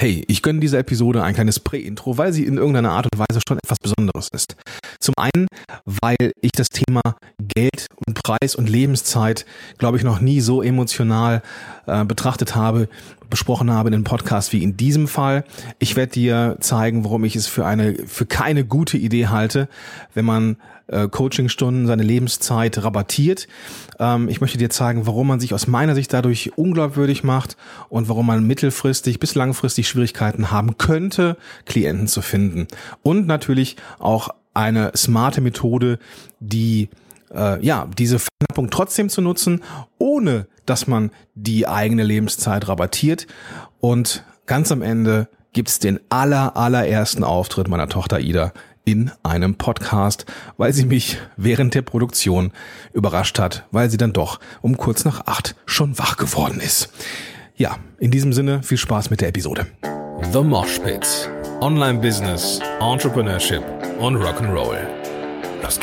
Hey, ich gönne dieser Episode ein kleines Prä-Intro, weil sie in irgendeiner Art und Weise schon etwas Besonderes ist. Zum einen, weil ich das Thema Geld und Preis und Lebenszeit, glaube ich, noch nie so emotional äh, betrachtet habe, besprochen habe in einem Podcast wie in diesem Fall. Ich werde dir zeigen, warum ich es für eine, für keine gute Idee halte, wenn man äh, Coachingstunden, seine Lebenszeit rabattiert. Ähm, ich möchte dir zeigen, warum man sich aus meiner Sicht dadurch unglaubwürdig macht und warum man mittelfristig bis langfristig Schwierigkeiten haben könnte, Klienten zu finden. Und natürlich auch eine smarte Methode, die äh, ja, diese Verknappung trotzdem zu nutzen, ohne dass man die eigene Lebenszeit rabattiert. Und ganz am Ende gibt's den aller, allerersten Auftritt meiner Tochter Ida in einem Podcast, weil sie mich während der Produktion überrascht hat, weil sie dann doch um kurz nach acht schon wach geworden ist. Ja, in diesem Sinne viel Spaß mit der Episode. The Mosh Pit. Online Business, Entrepreneurship und Rock'n'Roll. Los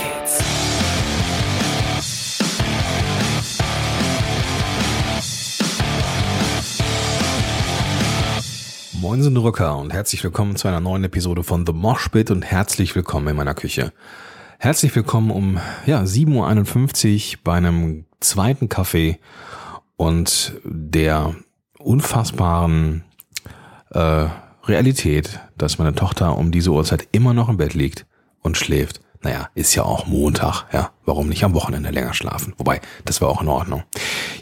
Moinsen Rücker und herzlich willkommen zu einer neuen Episode von The Mosh Pit und herzlich willkommen in meiner Küche. Herzlich willkommen um ja, 7.51 Uhr bei einem zweiten Kaffee und der unfassbaren äh, Realität, dass meine Tochter um diese Uhrzeit immer noch im Bett liegt und schläft. Naja, ist ja auch Montag, ja. Warum nicht am Wochenende länger schlafen? Wobei, das war auch in Ordnung.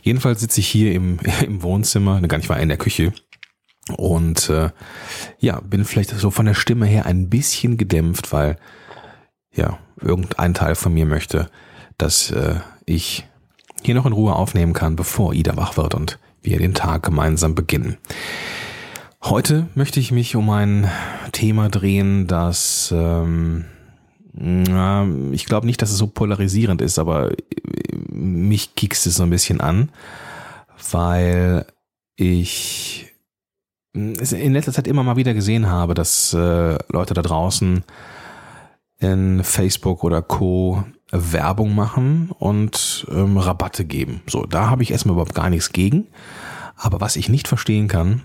Jedenfalls sitze ich hier im, im Wohnzimmer, gar nicht mal in der Küche und äh, ja, bin vielleicht so von der Stimme her ein bisschen gedämpft, weil ja, irgendein Teil von mir möchte, dass äh, ich hier noch in Ruhe aufnehmen kann, bevor Ida wach wird und wir den Tag gemeinsam beginnen. Heute möchte ich mich um ein Thema drehen, das ähm, na, ich glaube nicht, dass es so polarisierend ist, aber mich kickst es so ein bisschen an, weil ich in letzter Zeit immer mal wieder gesehen habe, dass äh, Leute da draußen in Facebook oder Co. Werbung machen und ähm, Rabatte geben. So, da habe ich erstmal überhaupt gar nichts gegen. Aber was ich nicht verstehen kann,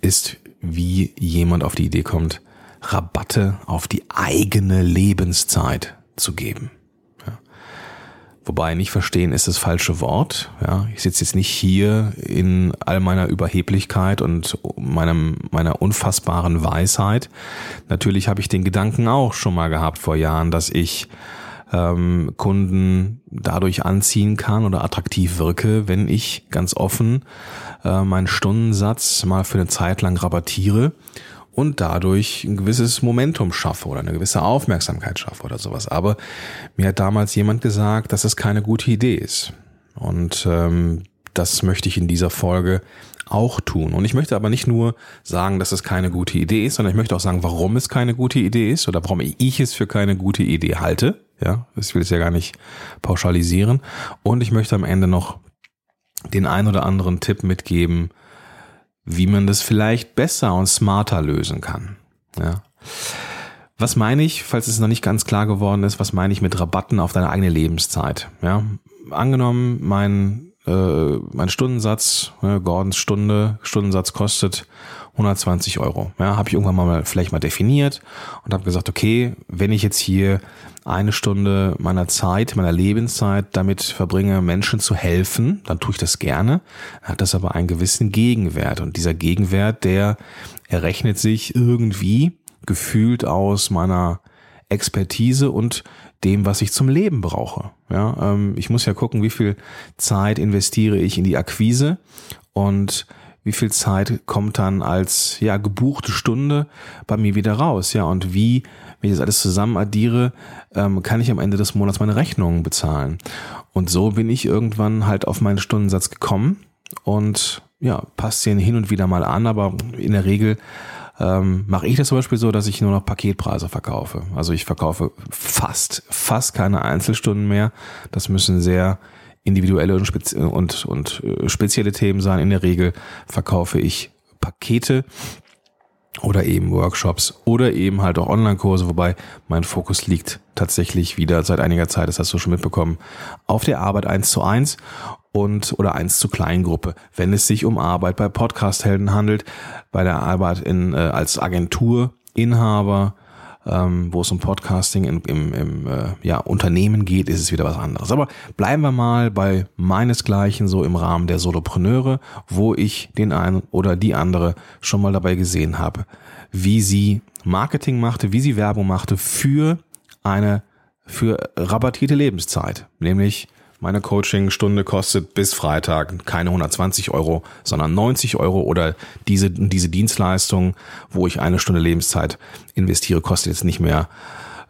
ist, wie jemand auf die Idee kommt, Rabatte auf die eigene Lebenszeit zu geben. Wobei nicht verstehen ist das falsche Wort. Ja, ich sitze jetzt nicht hier in all meiner Überheblichkeit und meinem, meiner unfassbaren Weisheit. Natürlich habe ich den Gedanken auch schon mal gehabt vor Jahren, dass ich ähm, Kunden dadurch anziehen kann oder attraktiv wirke, wenn ich ganz offen äh, meinen Stundensatz mal für eine Zeit lang rabattiere und dadurch ein gewisses Momentum schaffe oder eine gewisse Aufmerksamkeit schaffe oder sowas. Aber mir hat damals jemand gesagt, dass es keine gute Idee ist. Und ähm, das möchte ich in dieser Folge auch tun. Und ich möchte aber nicht nur sagen, dass es keine gute Idee ist, sondern ich möchte auch sagen, warum es keine gute Idee ist oder warum ich es für keine gute Idee halte. Ja, ich will es ja gar nicht pauschalisieren. Und ich möchte am Ende noch den ein oder anderen Tipp mitgeben, wie man das vielleicht besser und smarter lösen kann. Ja. Was meine ich, falls es noch nicht ganz klar geworden ist, was meine ich mit Rabatten auf deine eigene Lebenszeit? Ja, angenommen, mein, äh, mein Stundensatz, äh, Gordons Stunde, Stundensatz kostet 120 Euro. Ja, habe ich irgendwann mal vielleicht mal definiert und habe gesagt, okay, wenn ich jetzt hier eine Stunde meiner Zeit, meiner Lebenszeit damit verbringe, Menschen zu helfen, dann tue ich das gerne, hat das aber einen gewissen Gegenwert. Und dieser Gegenwert, der errechnet sich irgendwie gefühlt aus meiner Expertise und dem, was ich zum Leben brauche. Ja, ähm, ich muss ja gucken, wie viel Zeit investiere ich in die Akquise und wie viel Zeit kommt dann als ja gebuchte Stunde bei mir wieder raus, ja und wie wenn ich das alles zusammen addiere, ähm, kann ich am Ende des Monats meine Rechnungen bezahlen. Und so bin ich irgendwann halt auf meinen Stundensatz gekommen und ja, passt den hin und wieder mal an, aber in der Regel ähm, mache ich das zum Beispiel so, dass ich nur noch Paketpreise verkaufe. Also ich verkaufe fast, fast keine Einzelstunden mehr. Das müssen sehr individuelle und, spezi und, und äh, spezielle Themen sein. In der Regel verkaufe ich Pakete oder eben Workshops oder eben halt auch Online-Kurse, wobei mein Fokus liegt tatsächlich wieder seit einiger Zeit, das hast du schon mitbekommen, auf der Arbeit eins zu eins. und oder eins zu Kleingruppe, wenn es sich um Arbeit bei Podcast-Helden handelt, bei der Arbeit in, äh, als Agenturinhaber, ähm, wo es um Podcasting im, im, im äh, ja, Unternehmen geht, ist es wieder was anderes. Aber bleiben wir mal bei meinesgleichen, so im Rahmen der Solopreneure, wo ich den einen oder die andere schon mal dabei gesehen habe, wie sie Marketing machte, wie sie Werbung machte für eine für rabattierte Lebenszeit, nämlich meine Coaching-Stunde kostet bis Freitag keine 120 Euro, sondern 90 Euro oder diese, diese Dienstleistung, wo ich eine Stunde Lebenszeit investiere, kostet jetzt nicht mehr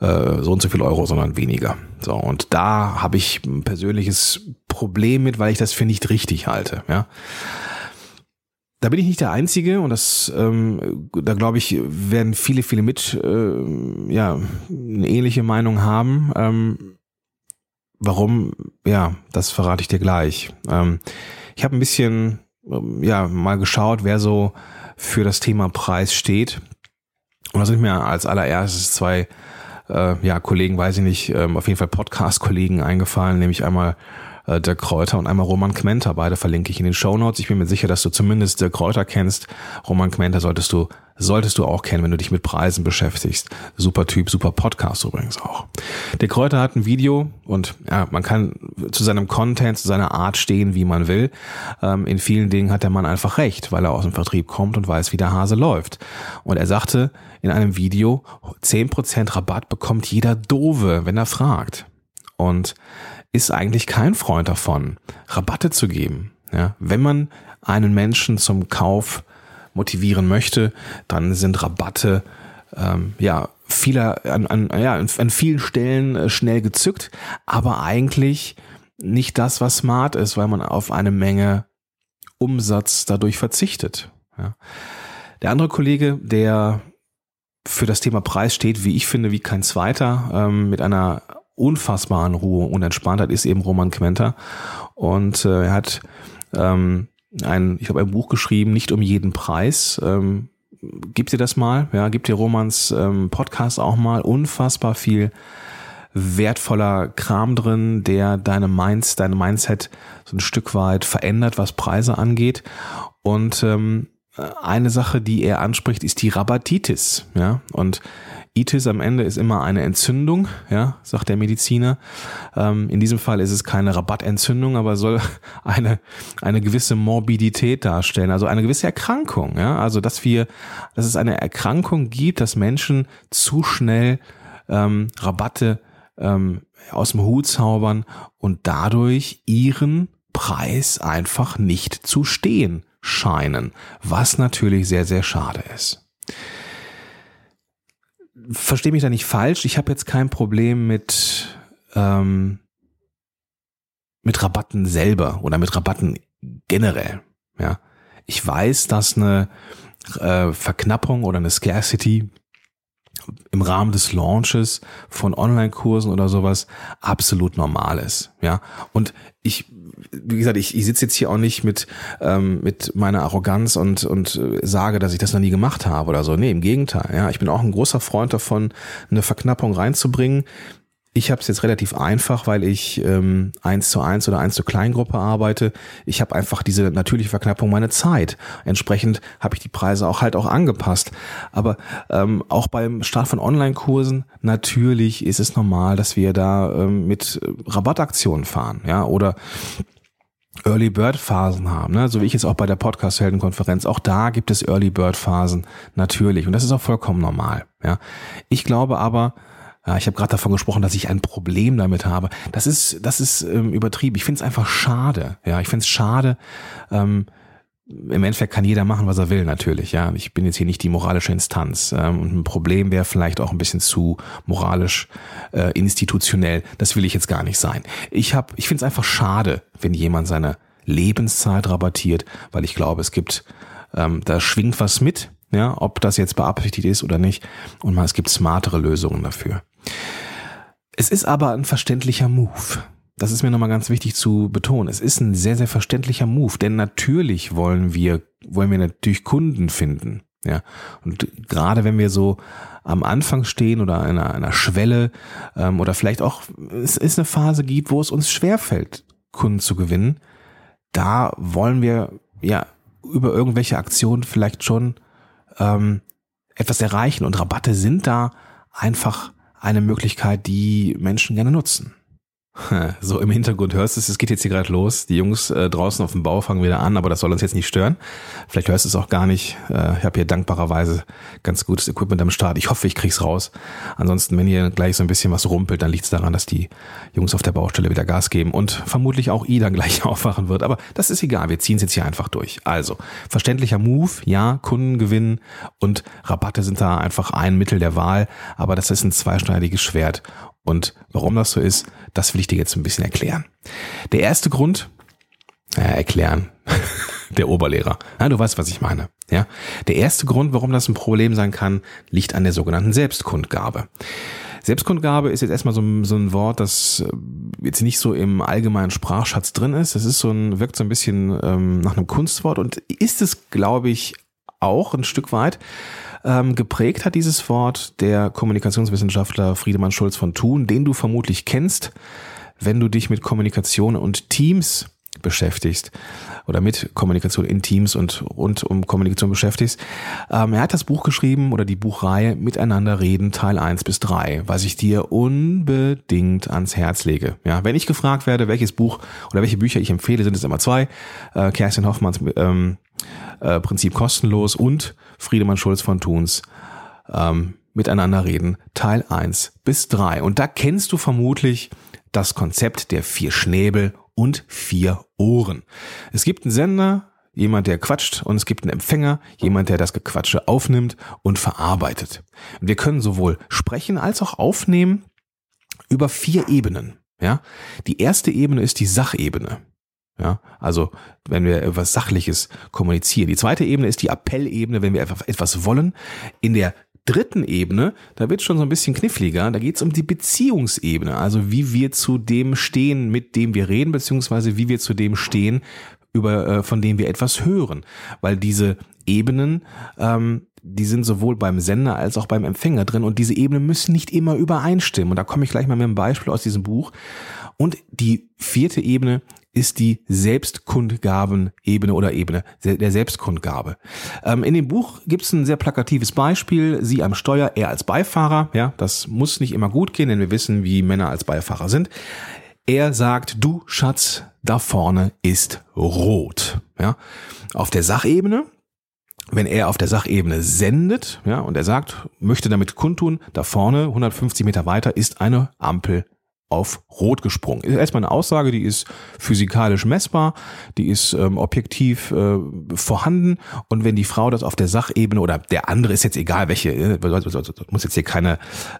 äh, so und so viel Euro, sondern weniger. So, und da habe ich ein persönliches Problem mit, weil ich das für nicht richtig halte. Ja. Da bin ich nicht der Einzige und das, ähm, da glaube ich, werden viele, viele mit, äh, ja, eine ähnliche Meinung haben. Ähm, Warum? Ja, das verrate ich dir gleich. Ähm, ich habe ein bisschen, ähm, ja, mal geschaut, wer so für das Thema Preis steht. Und da sind mir als allererstes zwei äh, ja, Kollegen, weiß ich nicht, ähm, auf jeden Fall Podcast-Kollegen eingefallen, nämlich einmal äh, Dirk Kräuter und einmal Roman Kmenter. Beide verlinke ich in den Show Notes. Ich bin mir sicher, dass du zumindest Dirk Kräuter kennst. Roman Kmenter solltest du solltest du auch kennen, wenn du dich mit Preisen beschäftigst. Super Typ, super Podcast übrigens auch. Der Kräuter hat ein Video und ja, man kann zu seinem Content, zu seiner Art stehen, wie man will. Ähm, in vielen Dingen hat der Mann einfach recht, weil er aus dem Vertrieb kommt und weiß, wie der Hase läuft. Und er sagte in einem Video, 10% Rabatt bekommt jeder Dove, wenn er fragt. Und ist eigentlich kein Freund davon, Rabatte zu geben. Ja, wenn man einen Menschen zum Kauf motivieren möchte, dann sind Rabatte ähm, ja vieler an, an, ja, an vielen Stellen äh, schnell gezückt, aber eigentlich nicht das, was smart ist, weil man auf eine Menge Umsatz dadurch verzichtet. Ja. Der andere Kollege, der für das Thema Preis steht, wie ich finde, wie kein zweiter, ähm, mit einer unfassbaren Ruhe und Entspanntheit ist eben Roman Quenter. Und äh, er hat ähm, ein, ich habe ein Buch geschrieben, nicht um jeden Preis. Ähm, gib dir das mal, ja, gib dir Romans ähm, Podcast auch mal. Unfassbar viel wertvoller Kram drin, der deine Minds, dein Mindset so ein Stück weit verändert, was Preise angeht. Und ähm, eine Sache, die er anspricht, ist die Rabatitis. Ja, und Itis am Ende ist immer eine Entzündung, ja, sagt der Mediziner. Ähm, in diesem Fall ist es keine Rabattentzündung, aber soll eine, eine gewisse Morbidität darstellen, also eine gewisse Erkrankung, ja. Also, dass wir, dass es eine Erkrankung gibt, dass Menschen zu schnell ähm, Rabatte ähm, aus dem Hut zaubern und dadurch ihren Preis einfach nicht zu stehen scheinen, was natürlich sehr, sehr schade ist verstehe mich da nicht falsch. Ich habe jetzt kein Problem mit, ähm, mit Rabatten selber oder mit Rabatten generell. Ja, ich weiß, dass eine äh, Verknappung oder eine Scarcity im Rahmen des Launches von Online-Kursen oder sowas absolut normal ist. Ja, und ich wie gesagt, ich, ich sitze jetzt hier auch nicht mit, ähm, mit meiner Arroganz und, und äh, sage, dass ich das noch nie gemacht habe oder so. Nee, im Gegenteil. Ja, ich bin auch ein großer Freund davon, eine Verknappung reinzubringen. Ich habe es jetzt relativ einfach, weil ich ähm, eins zu eins oder eins zu Kleingruppe arbeite. Ich habe einfach diese natürliche Verknappung meine Zeit. Entsprechend habe ich die Preise auch halt auch angepasst. Aber ähm, auch beim Start von Online-Kursen natürlich ist es normal, dass wir da ähm, mit Rabattaktionen fahren, ja oder Early Bird Phasen haben, ne? so wie ich jetzt auch bei der Podcast Heldenkonferenz. Auch da gibt es Early Bird Phasen natürlich und das ist auch vollkommen normal. Ja, ich glaube aber ja, ich habe gerade davon gesprochen, dass ich ein Problem damit habe. Das ist, das ist ähm, übertrieben. Ich finde es einfach schade. Ja, ich finde es schade. Ähm, Im Endeffekt kann jeder machen, was er will, natürlich. Ja, ich bin jetzt hier nicht die moralische Instanz. Ähm, und ein Problem wäre vielleicht auch ein bisschen zu moralisch äh, institutionell. Das will ich jetzt gar nicht sein. Ich habe, ich finde es einfach schade, wenn jemand seine Lebenszeit rabattiert, weil ich glaube, es gibt, ähm, da schwingt was mit ja, ob das jetzt beabsichtigt ist oder nicht. Und mal, es gibt smartere Lösungen dafür. Es ist aber ein verständlicher Move. Das ist mir nochmal ganz wichtig zu betonen. Es ist ein sehr, sehr verständlicher Move, denn natürlich wollen wir, wollen wir natürlich Kunden finden. Ja, und gerade wenn wir so am Anfang stehen oder einer, einer Schwelle ähm, oder vielleicht auch es ist eine Phase gibt, wo es uns schwerfällt, Kunden zu gewinnen, da wollen wir ja über irgendwelche Aktionen vielleicht schon ähm, etwas erreichen und Rabatte sind da einfach eine Möglichkeit, die Menschen gerne nutzen. So im Hintergrund hörst du es, es geht jetzt hier gerade los. Die Jungs äh, draußen auf dem Bau fangen wieder an, aber das soll uns jetzt nicht stören. Vielleicht hörst du es auch gar nicht. Äh, ich habe hier dankbarerweise ganz gutes Equipment am Start. Ich hoffe, ich krieg's raus. Ansonsten, wenn hier gleich so ein bisschen was rumpelt, dann liegt es daran, dass die Jungs auf der Baustelle wieder Gas geben und vermutlich auch I dann gleich aufwachen wird. Aber das ist egal, wir ziehen es jetzt hier einfach durch. Also, verständlicher Move, ja, Kunden gewinnen und Rabatte sind da einfach ein Mittel der Wahl, aber das ist ein zweischneidiges Schwert. Und warum das so ist, das will ich dir jetzt ein bisschen erklären. Der erste Grund, äh, erklären, der Oberlehrer. Ja, du weißt, was ich meine. Ja, der erste Grund, warum das ein Problem sein kann, liegt an der sogenannten Selbstkundgabe. Selbstkundgabe ist jetzt erstmal so, ein, so ein Wort, das äh, jetzt nicht so im allgemeinen Sprachschatz drin ist. Das ist so ein, wirkt so ein bisschen ähm, nach einem Kunstwort und ist es, glaube ich, auch ein Stück weit. Ähm, geprägt hat dieses Wort der Kommunikationswissenschaftler Friedemann Schulz von Thun, den du vermutlich kennst, wenn du dich mit Kommunikation und Teams beschäftigst oder mit Kommunikation in Teams und rund um Kommunikation beschäftigst. Ähm, er hat das Buch geschrieben oder die Buchreihe Miteinander reden Teil 1 bis 3, was ich dir unbedingt ans Herz lege. Ja, wenn ich gefragt werde, welches Buch oder welche Bücher ich empfehle, sind es immer zwei. Äh, Kerstin Hoffmanns ähm, äh, Prinzip kostenlos und Friedemann Schulz von Thuns ähm, Miteinander reden, Teil 1 bis 3. Und da kennst du vermutlich das Konzept der vier Schnäbel und vier Ohren. Es gibt einen Sender, jemand, der quatscht, und es gibt einen Empfänger, jemand, der das Gequatsche aufnimmt und verarbeitet. Wir können sowohl sprechen als auch aufnehmen über vier Ebenen. Ja, die erste Ebene ist die Sachebene. Ja, also wenn wir etwas Sachliches kommunizieren. Die zweite Ebene ist die Appellebene, wenn wir etwas wollen. In der dritten Ebene, da wird schon so ein bisschen kniffliger, da geht es um die Beziehungsebene, also wie wir zu dem stehen, mit dem wir reden, beziehungsweise wie wir zu dem stehen, über, äh, von dem wir etwas hören. Weil diese Ebenen, ähm, die sind sowohl beim Sender als auch beim Empfänger drin und diese Ebenen müssen nicht immer übereinstimmen. Und da komme ich gleich mal mit einem Beispiel aus diesem Buch. Und die vierte Ebene ist die Selbstkundgaben-Ebene oder Ebene der Selbstkundgabe. Ähm, in dem Buch gibt es ein sehr plakatives Beispiel. Sie am Steuer, er als Beifahrer. Ja, das muss nicht immer gut gehen, denn wir wissen, wie Männer als Beifahrer sind. Er sagt, du Schatz, da vorne ist rot. Ja, auf der Sachebene wenn er auf der Sachebene sendet, ja, und er sagt, möchte damit kundtun, da vorne, 150 Meter weiter, ist eine Ampel auf Rot gesprungen. Ist erstmal eine Aussage, die ist physikalisch messbar, die ist ähm, objektiv äh, vorhanden. Und wenn die Frau das auf der Sachebene oder der andere ist jetzt egal welche, äh, muss jetzt hier keine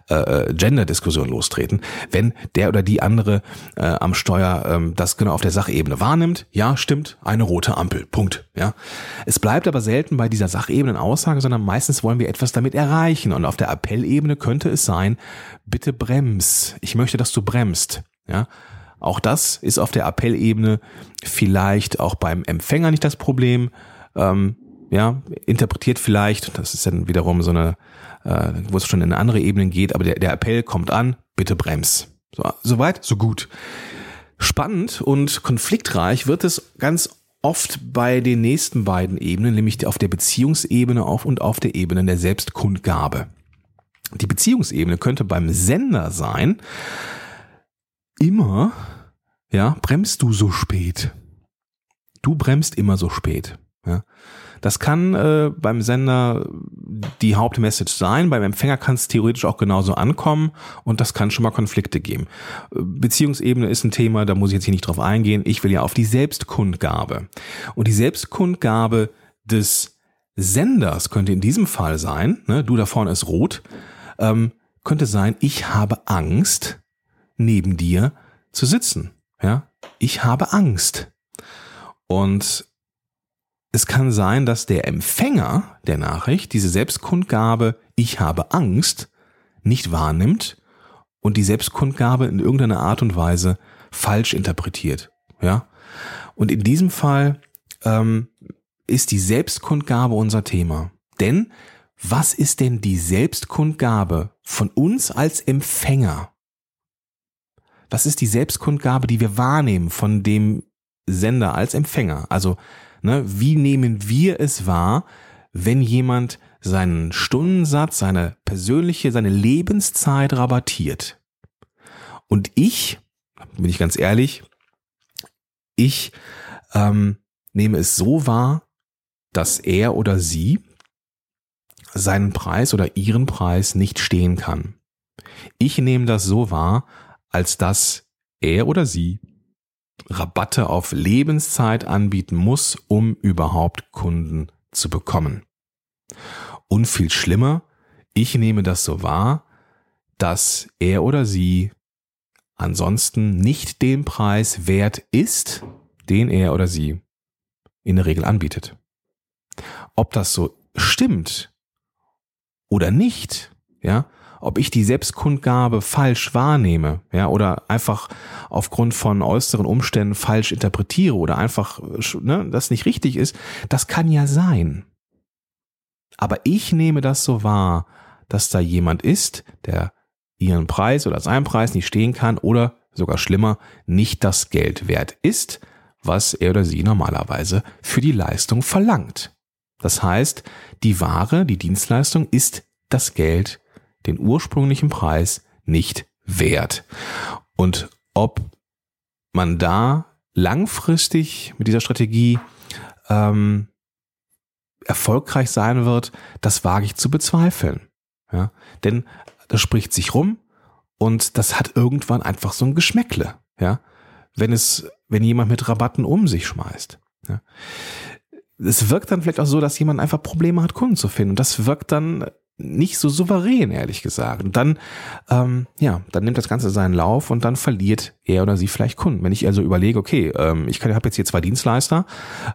äh, äh, Gender-Diskussion lostreten, wenn der oder die andere äh, am Steuer äh, das genau auf der Sachebene wahrnimmt, ja, stimmt, eine rote Ampel, Punkt. Ja, Es bleibt aber selten bei dieser Sachebenen-Aussage, sondern meistens wollen wir etwas damit erreichen. Und auf der Appellebene könnte es sein, bitte brems, ich möchte, dass du bremst bremst. Ja, auch das ist auf der Appellebene vielleicht auch beim Empfänger nicht das Problem. Ähm, ja, interpretiert vielleicht, das ist dann wiederum so eine, äh, wo es schon in andere Ebenen geht, aber der, der Appell kommt an, bitte brems. So, soweit, so gut. Spannend und konfliktreich wird es ganz oft bei den nächsten beiden Ebenen, nämlich auf der Beziehungsebene auf und auf der Ebene der Selbstkundgabe. Die Beziehungsebene könnte beim Sender sein, immer, ja, bremst du so spät. Du bremst immer so spät. Ja. Das kann äh, beim Sender die Hauptmessage sein, beim Empfänger kann es theoretisch auch genauso ankommen und das kann schon mal Konflikte geben. Beziehungsebene ist ein Thema, da muss ich jetzt hier nicht drauf eingehen. Ich will ja auf die Selbstkundgabe. Und die Selbstkundgabe des Senders könnte in diesem Fall sein, ne, du da vorne ist rot, ähm, könnte sein, ich habe Angst, neben dir zu sitzen. Ja, ich habe Angst. Und es kann sein, dass der Empfänger der Nachricht diese Selbstkundgabe ich habe Angst nicht wahrnimmt und die Selbstkundgabe in irgendeiner Art und Weise falsch interpretiert. Ja, und in diesem Fall ähm, ist die Selbstkundgabe unser Thema. Denn was ist denn die Selbstkundgabe von uns als Empfänger? Was ist die Selbstkundgabe, die wir wahrnehmen von dem Sender, als Empfänger. Also, ne, wie nehmen wir es wahr, wenn jemand seinen Stundensatz, seine persönliche, seine Lebenszeit rabattiert? Und ich, bin ich ganz ehrlich, ich ähm, nehme es so wahr, dass er oder sie seinen Preis oder ihren Preis nicht stehen kann. Ich nehme das so wahr, als dass er oder sie Rabatte auf Lebenszeit anbieten muss, um überhaupt Kunden zu bekommen. Und viel schlimmer, ich nehme das so wahr, dass er oder sie ansonsten nicht den Preis wert ist, den er oder sie in der Regel anbietet. Ob das so stimmt oder nicht, ja, ob ich die Selbstkundgabe falsch wahrnehme, ja, oder einfach aufgrund von äußeren Umständen falsch interpretiere oder einfach ne, das nicht richtig ist, das kann ja sein. Aber ich nehme das so wahr, dass da jemand ist, der ihren Preis oder seinen Preis nicht stehen kann oder sogar schlimmer, nicht das Geld wert ist, was er oder sie normalerweise für die Leistung verlangt. Das heißt, die Ware, die Dienstleistung ist das Geld den ursprünglichen Preis nicht wert. Und ob man da langfristig mit dieser Strategie ähm, erfolgreich sein wird, das wage ich zu bezweifeln. Ja? Denn das spricht sich rum und das hat irgendwann einfach so ein Geschmäckle. Ja? Wenn es, wenn jemand mit Rabatten um sich schmeißt. Ja? Es wirkt dann vielleicht auch so, dass jemand einfach Probleme hat, Kunden zu finden. Und das wirkt dann nicht so souverän, ehrlich gesagt. Und dann, ähm, ja, dann nimmt das Ganze seinen Lauf und dann verliert er oder sie vielleicht Kunden. Wenn ich also überlege, okay, ähm, ich habe jetzt hier zwei Dienstleister,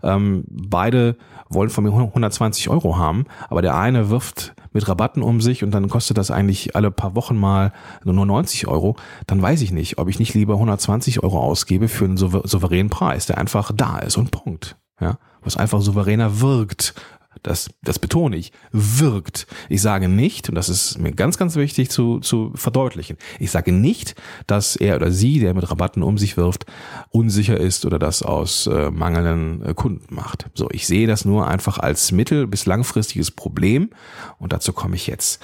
ähm, beide wollen von mir 120 Euro haben, aber der eine wirft mit Rabatten um sich und dann kostet das eigentlich alle paar Wochen mal nur 90 Euro, dann weiß ich nicht, ob ich nicht lieber 120 Euro ausgebe für einen souveränen Preis, der einfach da ist und Punkt. Ja, was einfach souveräner wirkt das, das betone ich, wirkt. Ich sage nicht, und das ist mir ganz, ganz wichtig zu, zu verdeutlichen, ich sage nicht, dass er oder sie, der mit Rabatten um sich wirft, unsicher ist oder das aus äh, mangelnden äh, Kunden macht. So, ich sehe das nur einfach als mittel- bis langfristiges Problem und dazu komme ich jetzt.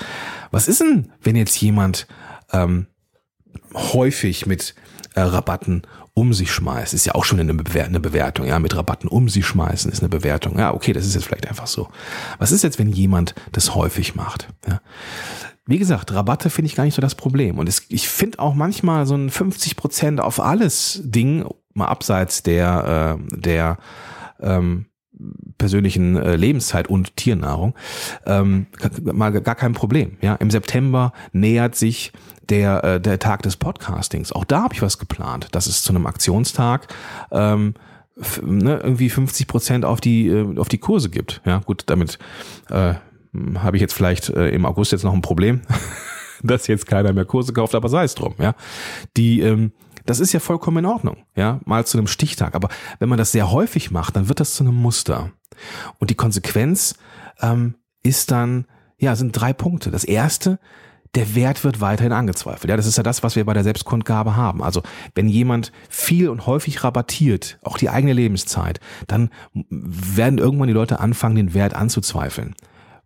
Was ist denn, wenn jetzt jemand ähm, häufig mit äh, Rabatten um sich schmeißt, ist ja auch schon eine, Bewertung, ja, mit Rabatten um sich schmeißen ist eine Bewertung. Ja, okay, das ist jetzt vielleicht einfach so. Was ist jetzt, wenn jemand das häufig macht? Ja? Wie gesagt, Rabatte finde ich gar nicht so das Problem. Und es, ich finde auch manchmal so ein 50 Prozent auf alles Ding, mal abseits der, äh, der ähm, persönlichen äh, Lebenszeit und Tiernahrung ähm, mal gar kein Problem. Ja, im September nähert sich der, äh, der Tag des Podcastings. Auch da habe ich was geplant, dass es zu einem Aktionstag ähm, ne, irgendwie 50 Prozent auf die äh, auf die Kurse gibt. Ja, gut, damit äh, habe ich jetzt vielleicht äh, im August jetzt noch ein Problem, dass jetzt keiner mehr Kurse kauft, aber sei es drum. Ja, die ähm, das ist ja vollkommen in Ordnung, ja, mal zu einem Stichtag. Aber wenn man das sehr häufig macht, dann wird das zu einem Muster. Und die Konsequenz ähm, ist dann, ja, sind drei Punkte. Das erste, der Wert wird weiterhin angezweifelt. Ja, das ist ja das, was wir bei der Selbstkundgabe haben. Also wenn jemand viel und häufig rabattiert, auch die eigene Lebenszeit, dann werden irgendwann die Leute anfangen, den Wert anzuzweifeln,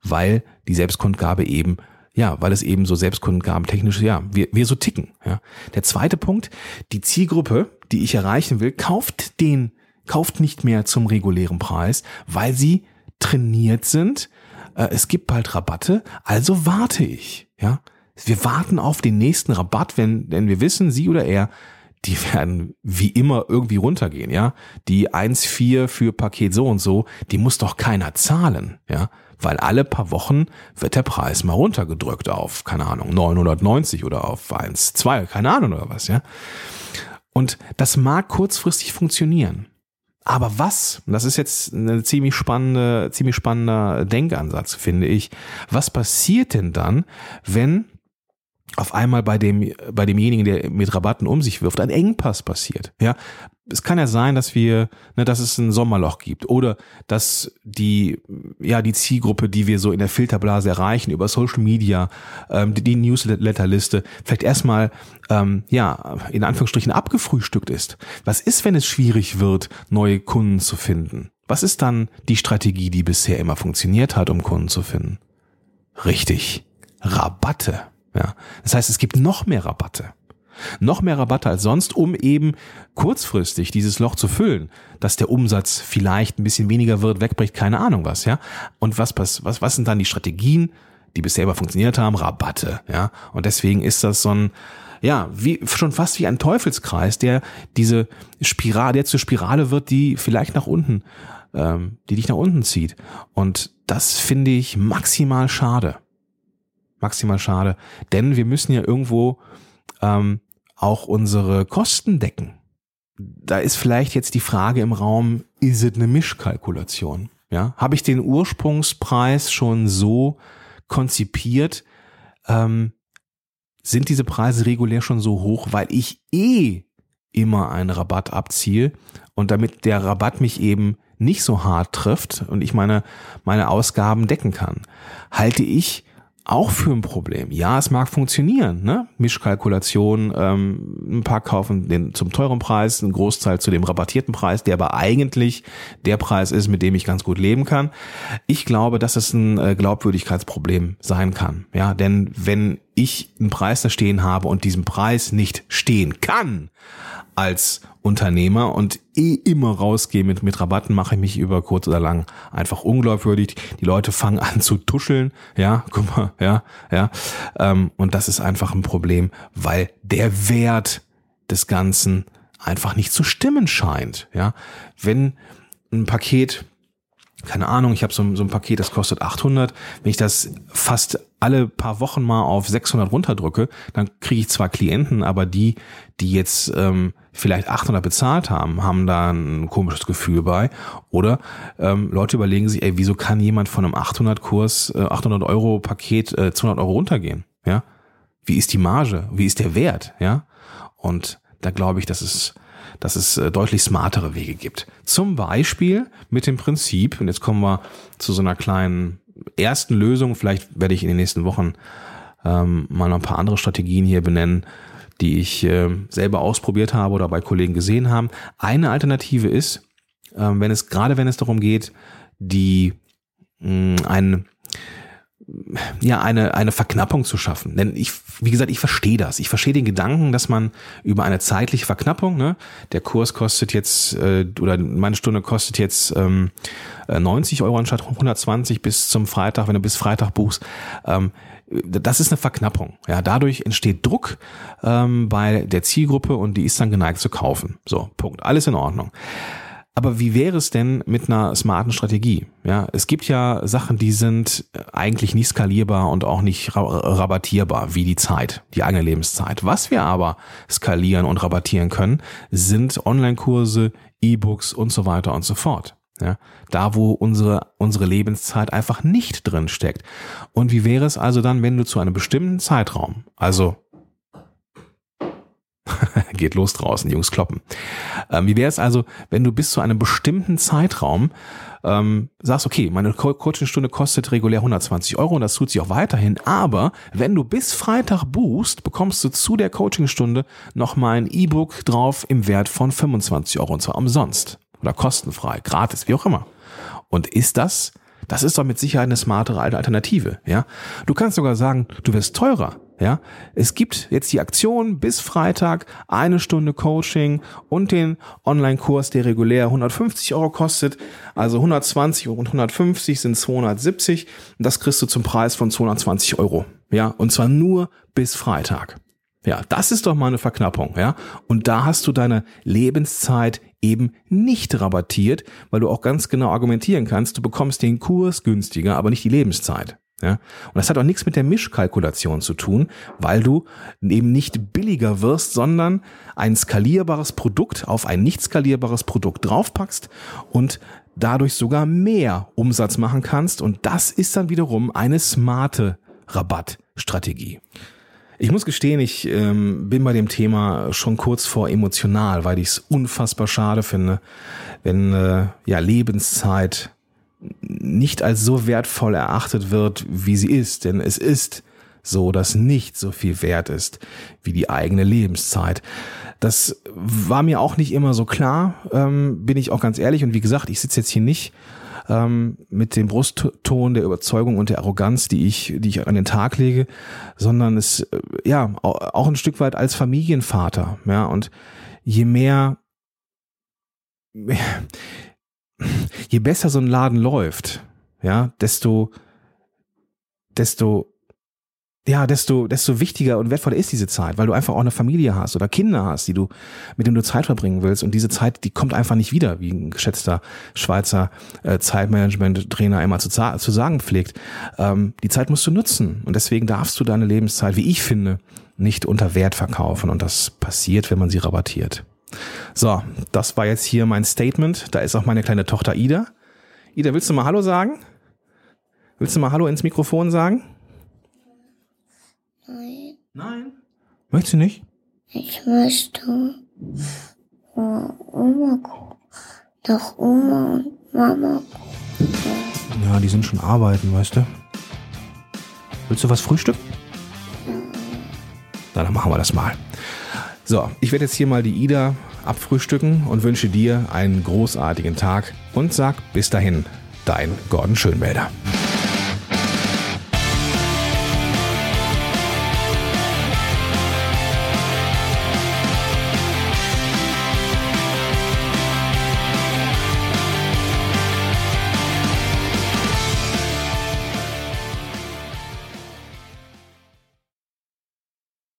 weil die Selbstkundgabe eben ja, weil es eben so Selbstkundgaben technisch, ja, wir, wir so ticken. Ja. Der zweite Punkt, die Zielgruppe, die ich erreichen will, kauft den, kauft nicht mehr zum regulären Preis, weil sie trainiert sind. Äh, es gibt bald Rabatte, also warte ich. Ja, wir warten auf den nächsten Rabatt, wenn, wenn wir wissen, sie oder er, die werden wie immer irgendwie runtergehen, ja. Die 1,4 für Paket so und so, die muss doch keiner zahlen, ja. Weil alle paar Wochen wird der Preis mal runtergedrückt auf, keine Ahnung, 990 oder auf 1,2, keine Ahnung oder was, ja. Und das mag kurzfristig funktionieren. Aber was, das ist jetzt eine ziemlich spannende, ziemlich spannender Denkansatz, finde ich. Was passiert denn dann, wenn auf einmal bei dem, bei demjenigen, der mit Rabatten um sich wirft, ein Engpass passiert. Ja, es kann ja sein, dass wir, ne, dass es ein Sommerloch gibt oder dass die, ja, die Zielgruppe, die wir so in der Filterblase erreichen über Social Media, ähm, die, die Newsletterliste, vielleicht erstmal, ähm, ja, in Anführungsstrichen abgefrühstückt ist. Was ist, wenn es schwierig wird, neue Kunden zu finden? Was ist dann die Strategie, die bisher immer funktioniert hat, um Kunden zu finden? Richtig, Rabatte. Ja, das heißt, es gibt noch mehr Rabatte. Noch mehr Rabatte als sonst, um eben kurzfristig dieses Loch zu füllen, dass der Umsatz vielleicht ein bisschen weniger wird, wegbricht, keine Ahnung was, ja. Und was, was, was, was sind dann die Strategien, die bisher immer funktioniert haben? Rabatte, ja. Und deswegen ist das so ein, ja, wie, schon fast wie ein Teufelskreis, der diese Spirale, der zur Spirale wird, die vielleicht nach unten, ähm, die dich nach unten zieht. Und das finde ich maximal schade maximal schade. Denn wir müssen ja irgendwo ähm, auch unsere Kosten decken. Da ist vielleicht jetzt die Frage im Raum, ist es eine Mischkalkulation? Ja, habe ich den Ursprungspreis schon so konzipiert? Ähm, sind diese Preise regulär schon so hoch, weil ich eh immer einen Rabatt abziehe und damit der Rabatt mich eben nicht so hart trifft und ich meine, meine Ausgaben decken kann, halte ich auch für ein Problem. Ja, es mag funktionieren, ne? Mischkalkulation, ähm, ein paar kaufen den zum teuren Preis, ein Großteil zu dem rabattierten Preis, der aber eigentlich der Preis ist, mit dem ich ganz gut leben kann. Ich glaube, dass es ein äh, Glaubwürdigkeitsproblem sein kann. Ja, denn wenn ich einen Preis da stehen habe und diesen Preis nicht stehen kann, als Unternehmer und eh immer rausgehe mit, mit Rabatten, mache ich mich über kurz oder lang einfach unglaubwürdig. Die Leute fangen an zu tuscheln, ja, guck mal, ja, ja. Ähm, und das ist einfach ein Problem, weil der Wert des Ganzen einfach nicht zu stimmen scheint, ja. Wenn ein Paket keine Ahnung, ich habe so, so ein Paket, das kostet 800. Wenn ich das fast alle paar Wochen mal auf 600 runterdrücke, dann kriege ich zwar Klienten, aber die, die jetzt ähm, vielleicht 800 bezahlt haben, haben da ein komisches Gefühl bei. Oder ähm, Leute überlegen sich, ey, wieso kann jemand von einem 800 Kurs, äh, 800 Euro Paket äh, 200 Euro runtergehen? Ja, wie ist die Marge? Wie ist der Wert? Ja, und da glaube ich, dass es dass es äh, deutlich smartere Wege gibt. Zum Beispiel mit dem Prinzip, und jetzt kommen wir zu so einer kleinen ersten Lösung, vielleicht werde ich in den nächsten Wochen ähm, mal noch ein paar andere Strategien hier benennen, die ich äh, selber ausprobiert habe oder bei Kollegen gesehen haben. Eine Alternative ist, äh, wenn es gerade wenn es darum geht, die mh, ein ja eine eine Verknappung zu schaffen. Denn ich, wie gesagt, ich verstehe das. Ich verstehe den Gedanken, dass man über eine zeitliche Verknappung, ne, der Kurs kostet jetzt äh, oder meine Stunde kostet jetzt ähm, 90 äh, Euro anstatt 120 bis zum Freitag, wenn du bis Freitag buchst. Ähm, das ist eine Verknappung. Ja, dadurch entsteht Druck ähm, bei der Zielgruppe und die ist dann geneigt zu kaufen. So, Punkt. Alles in Ordnung. Aber wie wäre es denn mit einer smarten Strategie? Ja, es gibt ja Sachen, die sind eigentlich nicht skalierbar und auch nicht rabattierbar, wie die Zeit, die eigene Lebenszeit. Was wir aber skalieren und rabattieren können, sind Online-Kurse, E-Books und so weiter und so fort. Ja, da, wo unsere, unsere Lebenszeit einfach nicht drin steckt. Und wie wäre es also dann, wenn du zu einem bestimmten Zeitraum, also geht los draußen, Jungs kloppen. Ähm, wie wäre es also, wenn du bis zu einem bestimmten Zeitraum ähm, sagst, okay, meine Co Coachingstunde kostet regulär 120 Euro und das tut sich auch weiterhin, aber wenn du bis Freitag buchst, bekommst du zu der Coachingstunde nochmal ein E-Book drauf im Wert von 25 Euro und zwar umsonst oder kostenfrei, gratis, wie auch immer. Und ist das das ist doch mit Sicherheit eine smartere Alternative, ja. Du kannst sogar sagen, du wirst teurer, ja, es gibt jetzt die Aktion bis Freitag eine Stunde Coaching und den Online-Kurs, der regulär 150 Euro kostet. Also 120 und 150 sind 270. Und das kriegst du zum Preis von 220 Euro. Ja, und zwar nur bis Freitag. Ja, das ist doch mal eine Verknappung, ja. Und da hast du deine Lebenszeit eben nicht rabattiert, weil du auch ganz genau argumentieren kannst, du bekommst den Kurs günstiger, aber nicht die Lebenszeit. Ja? Und das hat auch nichts mit der Mischkalkulation zu tun, weil du eben nicht billiger wirst, sondern ein skalierbares Produkt auf ein nicht skalierbares Produkt draufpackst und dadurch sogar mehr Umsatz machen kannst. Und das ist dann wiederum eine smarte Rabattstrategie. Ich muss gestehen, ich ähm, bin bei dem Thema schon kurz vor emotional, weil ich es unfassbar schade finde, wenn äh, ja Lebenszeit nicht als so wertvoll erachtet wird, wie sie ist. Denn es ist so, dass nicht so viel wert ist wie die eigene Lebenszeit. Das war mir auch nicht immer so klar, ähm, bin ich auch ganz ehrlich. Und wie gesagt, ich sitze jetzt hier nicht ähm, mit dem Brustton der Überzeugung und der Arroganz, die ich, die ich an den Tag lege, sondern es, äh, ja, auch ein Stück weit als Familienvater, ja, und je mehr, je besser so ein Laden läuft, ja, desto, desto ja, desto, desto wichtiger und wertvoller ist diese Zeit, weil du einfach auch eine Familie hast oder Kinder hast, die du, mit denen du Zeit verbringen willst. Und diese Zeit, die kommt einfach nicht wieder, wie ein geschätzter Schweizer äh, Zeitmanagement-Trainer immer zu, zu sagen pflegt. Ähm, die Zeit musst du nutzen. Und deswegen darfst du deine Lebenszeit, wie ich finde, nicht unter Wert verkaufen. Und das passiert, wenn man sie rabattiert. So, das war jetzt hier mein Statement. Da ist auch meine kleine Tochter Ida. Ida, willst du mal Hallo sagen? Willst du mal Hallo ins Mikrofon sagen? Nein. Nein. Möchtest du nicht? Ich möchte Oma gucken. Doch Oma und Mama gucken. Ja, die sind schon arbeiten, weißt du. Willst du was frühstücken? Na, dann machen wir das mal. So, ich werde jetzt hier mal die Ida abfrühstücken und wünsche dir einen großartigen Tag und sag bis dahin, dein Gordon Schönwälder.